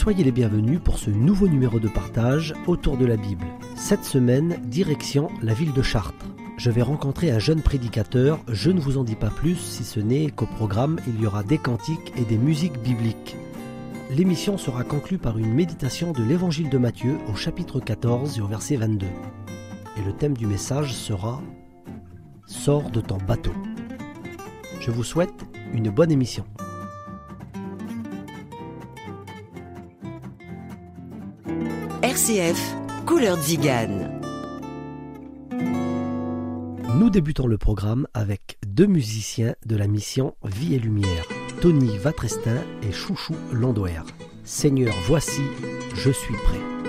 Soyez les bienvenus pour ce nouveau numéro de partage autour de la Bible. Cette semaine, direction la ville de Chartres. Je vais rencontrer un jeune prédicateur, je ne vous en dis pas plus si ce n'est qu'au programme il y aura des cantiques et des musiques bibliques. L'émission sera conclue par une méditation de l'évangile de Matthieu au chapitre 14 et au verset 22. Et le thème du message sera Sors de ton bateau. Je vous souhaite une bonne émission. RCF, Couleur Zigane. Nous débutons le programme avec deux musiciens de la mission Vie et Lumière, Tony Vatrestin et Chouchou Landouer. Seigneur, voici, je suis prêt.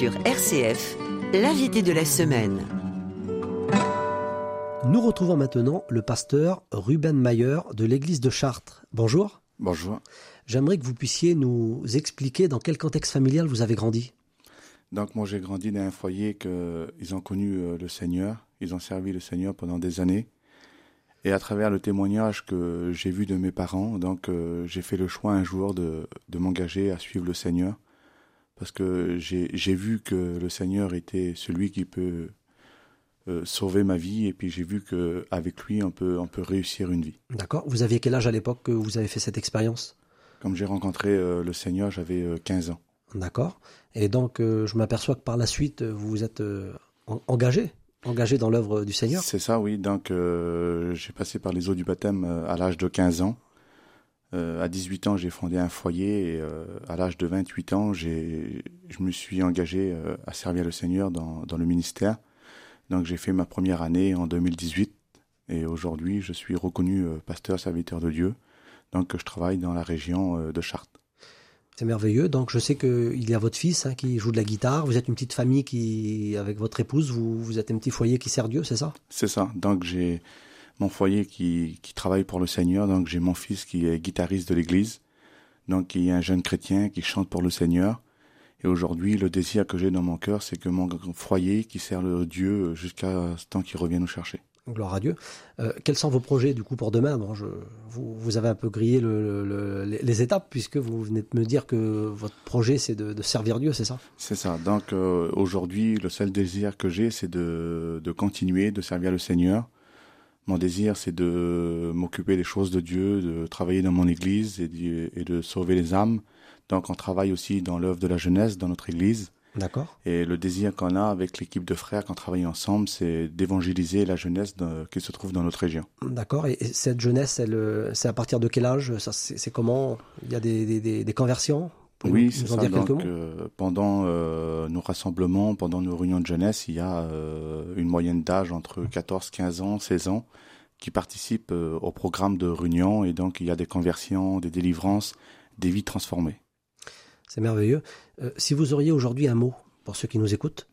Sur RCF, l'invité de la semaine. Nous retrouvons maintenant le pasteur Ruben Mayer de l'église de Chartres. Bonjour. Bonjour. J'aimerais que vous puissiez nous expliquer dans quel contexte familial vous avez grandi. Donc moi j'ai grandi dans un foyer que ils ont connu euh, le Seigneur, ils ont servi le Seigneur pendant des années. Et à travers le témoignage que j'ai vu de mes parents, donc euh, j'ai fait le choix un jour de, de m'engager à suivre le Seigneur parce que j'ai vu que le Seigneur était celui qui peut euh, sauver ma vie et puis j'ai vu que avec lui on peut on peut réussir une vie. D'accord. Vous aviez quel âge à l'époque que vous avez fait cette expérience? Comme j'ai rencontré euh, le Seigneur, j'avais euh, 15 ans. D'accord. Et donc, euh, je m'aperçois que par la suite, vous vous êtes en- engagé, engagé dans l'œuvre du Seigneur? C'est ça, oui. Donc, j'ai passé par les eaux du baptême à l'âge de 15 ans. Euh, à 18 ans, j'ai fondé un foyer et euh, à l'âge de 28 ans, je me suis engagé euh, à servir le Seigneur dans, dans le ministère. Donc, j'ai fait ma première année en 2018 et aujourd'hui, je suis reconnu euh, pasteur serviteur de Dieu. Donc, je travaille dans la région de Chartres. C'est merveilleux. Donc, je sais qu'il y a votre fils hein, qui joue de la guitare. Vous êtes une petite famille qui, avec votre épouse, vous, vous êtes un petit foyer qui sert Dieu, c'est ça? C'est ça. Donc, j'ai mon foyer qui, qui travaille pour le Seigneur. Donc j'ai mon fils qui est guitariste de l'église, donc qui est un jeune chrétien qui chante pour le Seigneur. Et aujourd'hui, le désir que j'ai dans mon cœur, c'est que mon foyer qui sert le Dieu jusqu'à ce temps qu'il revienne nous chercher. Gloire à Dieu. Euh, quels sont vos projets du coup pour demain? Bon, je, vous, vous, avez un peu grillé le, le, les étapes puisque vous venez de me dire que votre projet c'est de, de, servir Dieu, c'est ça? C'est ça. Donc euh, aujourd'hui, le seul désir que j'ai, c'est de, de continuer de servir le Seigneur. Mon désir, c'est de m'occuper des choses de Dieu, de travailler dans mon église et de, et de sauver les âmes. Donc on travaille aussi dans l'œuvre de la jeunesse dans notre église. D'accord. Et le désir qu'on a avec l'équipe de frères quand on travaille ensemble, c'est d'évangéliser la jeunesse de, qui se trouve dans notre région. D'accord. Et cette jeunesse, euh, c'est à partir de quel âge? Ça, c'est, comment? Il y a des, des, des conversions? Oui, c'est ça. Donc, euh, pendant euh, nos rassemblements, pendant nos réunions de jeunesse, il y a euh, une moyenne d'âge entre 14, 15 ans, 16 ans qui participent au programme de réunion et donc il y a des conversions, des délivrances, des vies transformées. C'est merveilleux. Si vous auriez aujourd'hui un mot pour ceux qui nous écoutent,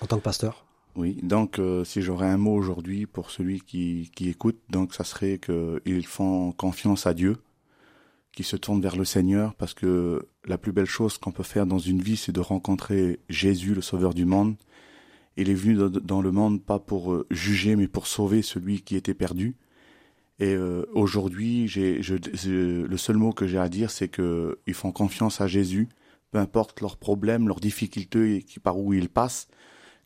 en tant que pasteur? Oui, donc si j'aurais un mot aujourd'hui pour celui qui, qui écoute, donc ça serait qu'ils font confiance à Dieu, qu'ils se tournent vers le Seigneur, parce que la plus belle chose qu'on peut faire dans une vie, c'est de rencontrer Jésus, le Sauveur du monde. Il est venu dans le monde pas pour euh, juger, mais pour sauver celui qui était perdu. Et euh, aujourd'hui, j'ai, je, le seul mot que j'ai à dire, c'est que ils font confiance à Jésus, peu importe leurs problèmes, leurs difficultés, qui, par où ils passent,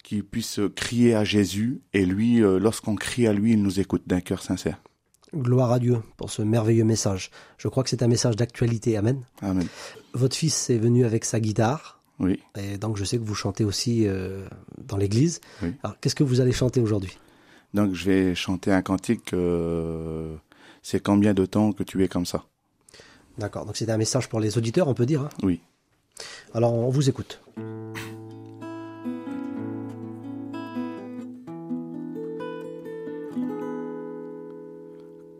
qu'ils puissent crier à Jésus. Et lui, euh, lorsqu'on crie à lui, il nous écoute d'un cœur sincère. Gloire à Dieu pour ce merveilleux message. Je crois que c'est un message d'actualité. Amen. Amen. Votre fils est venu avec sa guitare. Oui. Et donc je sais que vous chantez aussi euh, dans l'église. Oui. Alors qu'est-ce que vous allez chanter aujourd'hui? Donc je vais chanter un cantique, euh, c'est combien de temps que tu es comme ça? D'accord, donc c'est un message pour les auditeurs, on peut dire hein? Oui. Alors on vous écoute.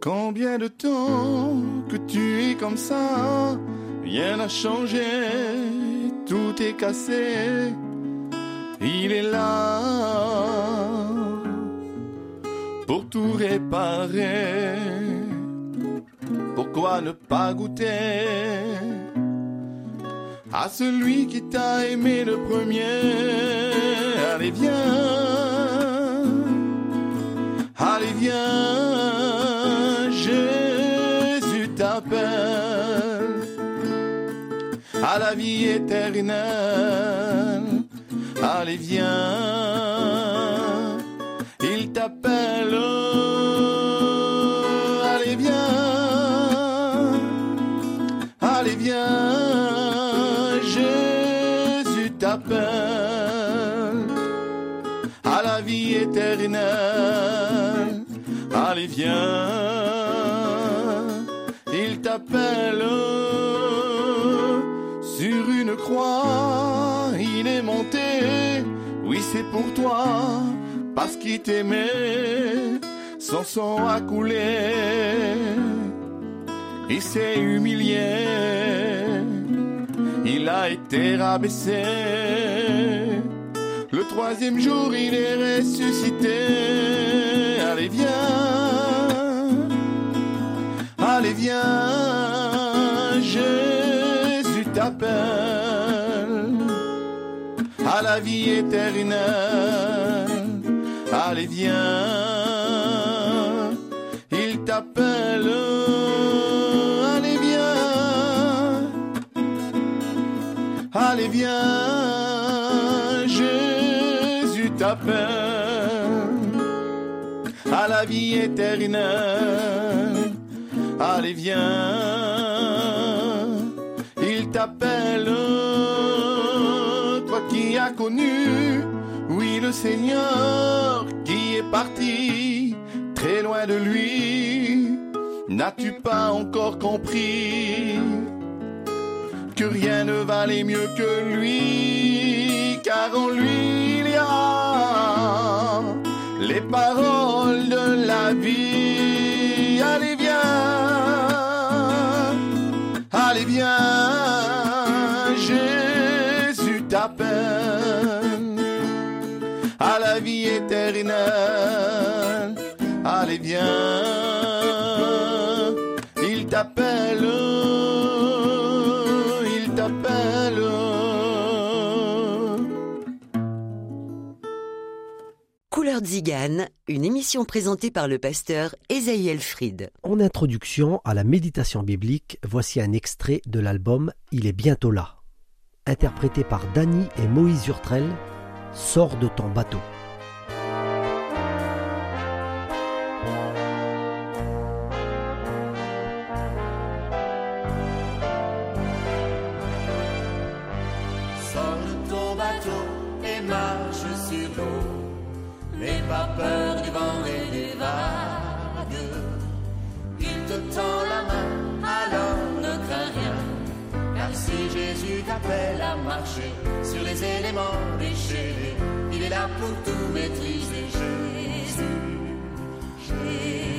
Combien de temps que tu es comme ça Rien n'a changé, tout est cassé. Il est là pour tout réparer. Pourquoi ne pas goûter à celui qui t'a aimé le premier? Allez viens, la vie éternelle. Allez viens, parce qu'il t'aimait, son sang a coulé. Il s'est humilié, il a été rabaissé. Le troisième jour, il est ressuscité. Allez, viens, allez, viens, à la vie éternelle. Allez viens, il t'appelle, allez viens, allez viens, Jésus t'appelle. À la vie éternelle, allez viens, il t'appelle, oui, le Seigneur qui est parti très loin de lui, n'as-tu pas encore compris que rien ne valait mieux que lui, car en lui il y a les paroles de la vie. Allez viens, allez viens, Allez, viens, il t'appelle, il t'appelle. Couleur Zigane, une émission présentée par le pasteur Esaïel Fried. En introduction à la méditation biblique, voici un extrait de l'album Il est bientôt là. Interprété par Dany et Moïse Urtrel, Sors de ton bateau. Jésus t'appelle à marcher sur les éléments déchaînés, il est là pour tout maîtriser. Jésus, Jésus.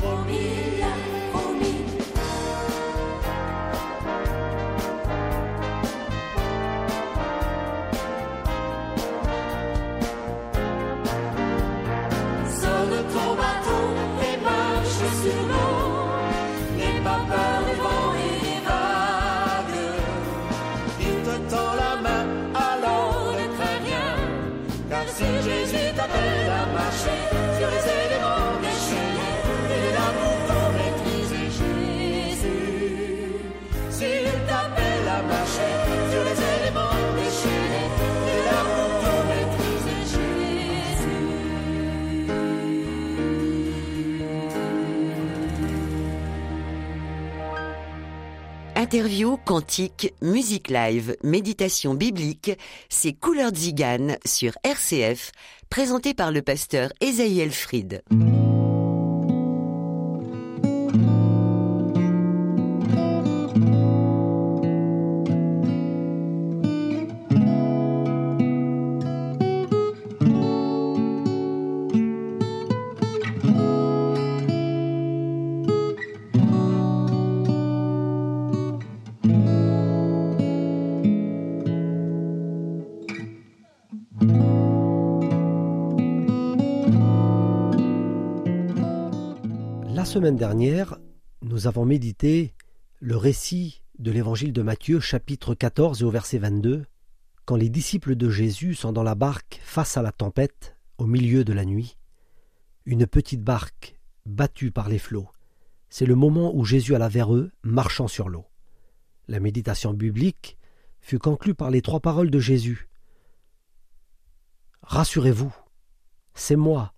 Comme il Interview, cantique, musique live, méditation biblique, c'est Couleur Zigane sur RCF, présenté par le pasteur Esaïel Fried. Dernière, nous avons médité le récit de l'évangile de Matthieu, chapitre 14 et au verset 22, quand les disciples de Jésus sont dans la barque face à la tempête, au milieu de la nuit. Une petite barque battue par les flots. C'est le moment où Jésus alla vers eux, marchant sur l'eau. La méditation biblique fut conclue par les trois paroles de Jésus. Rassurez-vous, c'est moi,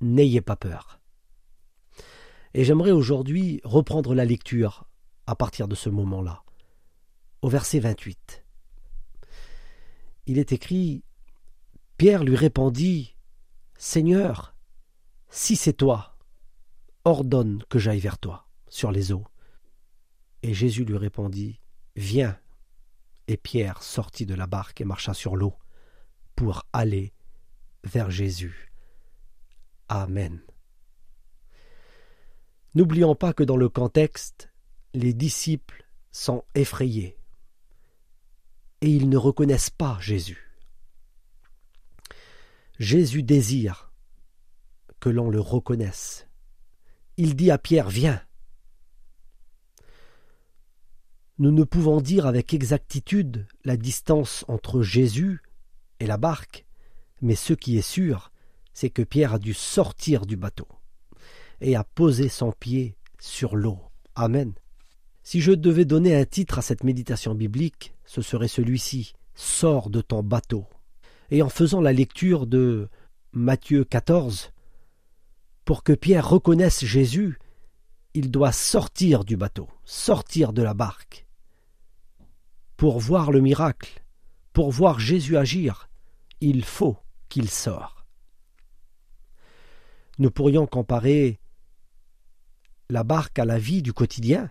n'ayez pas peur. Et j'aimerais aujourd'hui reprendre la lecture à partir de ce moment-là, au verset 28. Il est écrit Pierre lui répondit Seigneur, si c'est toi, ordonne que j'aille vers toi sur les eaux. Et Jésus lui répondit Viens. Et Pierre sortit de la barque et marcha sur l'eau pour aller vers Jésus. Amen. N'oublions pas que dans le contexte, les disciples sont effrayés et ils ne reconnaissent pas Jésus. Jésus désire que l'on le reconnaisse. Il dit à Pierre, viens. Nous ne pouvons dire avec exactitude la distance entre Jésus et la barque, mais ce qui est sûr, c'est que Pierre a dû sortir du bateau et a posé son pied sur l'eau. Amen. Si je devais donner un titre à cette méditation biblique, ce serait celui-ci Sors de ton bateau. Et en faisant la lecture de Matthieu 14, pour que Pierre reconnaisse Jésus, il doit sortir du bateau, sortir de la barque. Pour voir le miracle, pour voir Jésus agir, il faut qu'il sorte. Nous pourrions comparer la barque à la vie du quotidien.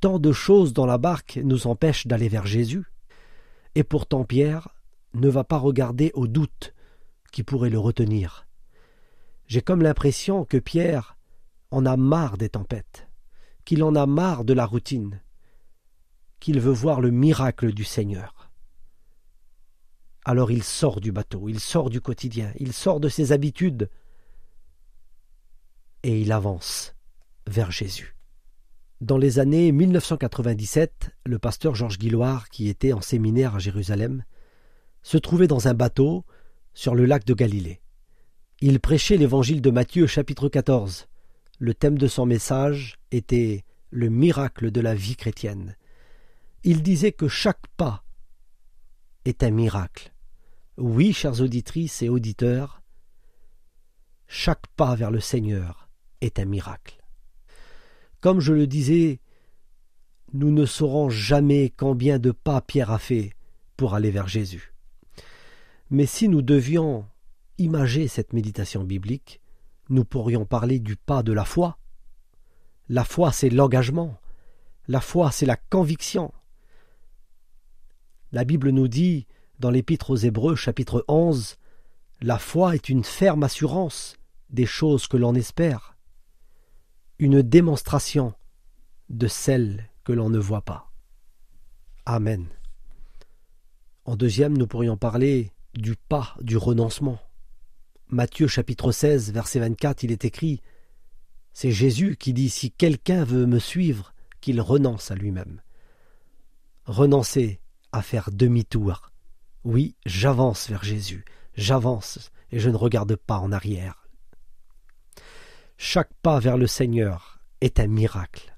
Tant de choses dans la barque nous empêchent d'aller vers Jésus. Et pourtant Pierre ne va pas regarder au doute qui pourrait le retenir. J'ai comme l'impression que Pierre en a marre des tempêtes, qu'il en a marre de la routine, qu'il veut voir le miracle du Seigneur. Alors il sort du bateau, il sort du quotidien, il sort de ses habitudes, et il avance vers Jésus. Dans les années 1997, le pasteur Georges Guilloire, qui était en séminaire à Jérusalem, se trouvait dans un bateau sur le lac de Galilée. Il prêchait l'évangile de Matthieu chapitre 14. Le thème de son message était le miracle de la vie chrétienne. Il disait que chaque pas est un miracle. Oui, chères auditrices et auditeurs, chaque pas vers le Seigneur est un miracle. Comme je le disais, nous ne saurons jamais combien de pas Pierre a fait pour aller vers Jésus. Mais si nous devions imager cette méditation biblique, nous pourrions parler du pas de la foi. La foi, c'est l'engagement. La foi, c'est la conviction. La Bible nous dit, dans l'Épître aux Hébreux chapitre 11, La foi est une ferme assurance des choses que l'on espère une démonstration de celle que l'on ne voit pas. Amen. En deuxième, nous pourrions parler du pas du renoncement. Matthieu chapitre 16, verset 24, il est écrit C'est Jésus qui dit Si quelqu'un veut me suivre, qu'il renonce à lui-même. Renoncer à faire demi-tour. Oui, j'avance vers Jésus, j'avance et je ne regarde pas en arrière. Chaque pas vers le Seigneur est un miracle.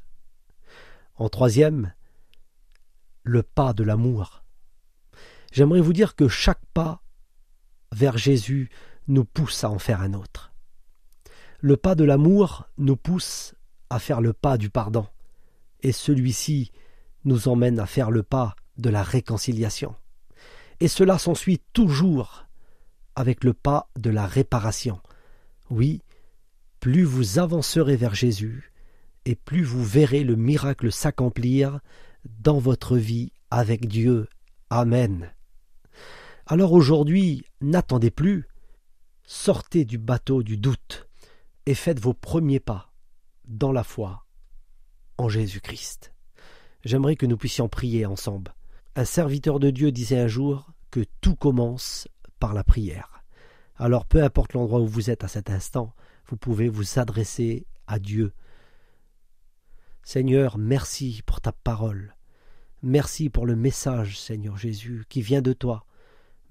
En troisième, le pas de l'amour. J'aimerais vous dire que chaque pas vers Jésus nous pousse à en faire un autre. Le pas de l'amour nous pousse à faire le pas du pardon, et celui-ci nous emmène à faire le pas de la réconciliation. Et cela s'ensuit toujours avec le pas de la réparation. Oui, plus vous avancerez vers Jésus, et plus vous verrez le miracle s'accomplir dans votre vie avec Dieu. Amen. Alors aujourd'hui, n'attendez plus, sortez du bateau du doute et faites vos premiers pas dans la foi en Jésus-Christ. J'aimerais que nous puissions prier ensemble. Un serviteur de Dieu disait un jour que tout commence par la prière. Alors peu importe l'endroit où vous êtes à cet instant, vous pouvez vous adresser à Dieu. Seigneur, merci pour ta parole. Merci pour le message, Seigneur Jésus, qui vient de toi.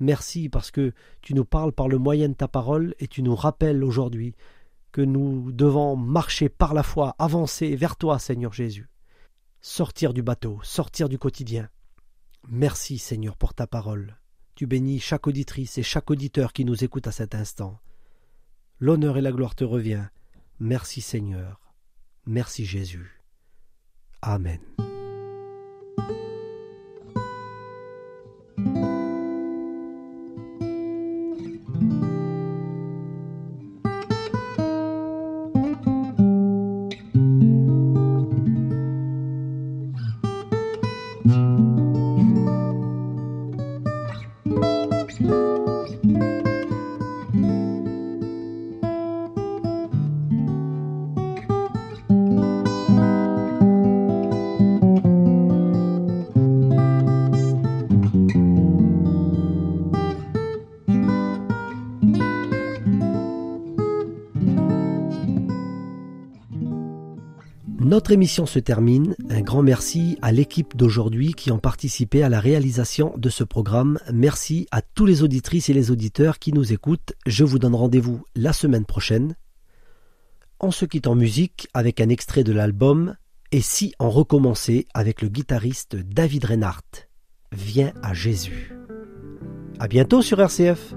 Merci parce que tu nous parles par le moyen de ta parole et tu nous rappelles aujourd'hui que nous devons marcher par la foi, avancer vers toi, Seigneur Jésus. Sortir du bateau, sortir du quotidien. Merci, Seigneur, pour ta parole. Tu bénis chaque auditrice et chaque auditeur qui nous écoute à cet instant. L'honneur et la gloire te revient. Merci Seigneur. Merci Jésus. Amen. Notre émission se termine. Un grand merci à l'équipe d'aujourd'hui qui ont participé à la réalisation de ce programme. Merci à tous les auditrices et les auditeurs qui nous écoutent. Je vous donne rendez-vous la semaine prochaine. On se quitte en musique avec un extrait de l'album Et si on recommençait avec le guitariste David Reinhardt. Viens à Jésus. À bientôt sur RCF.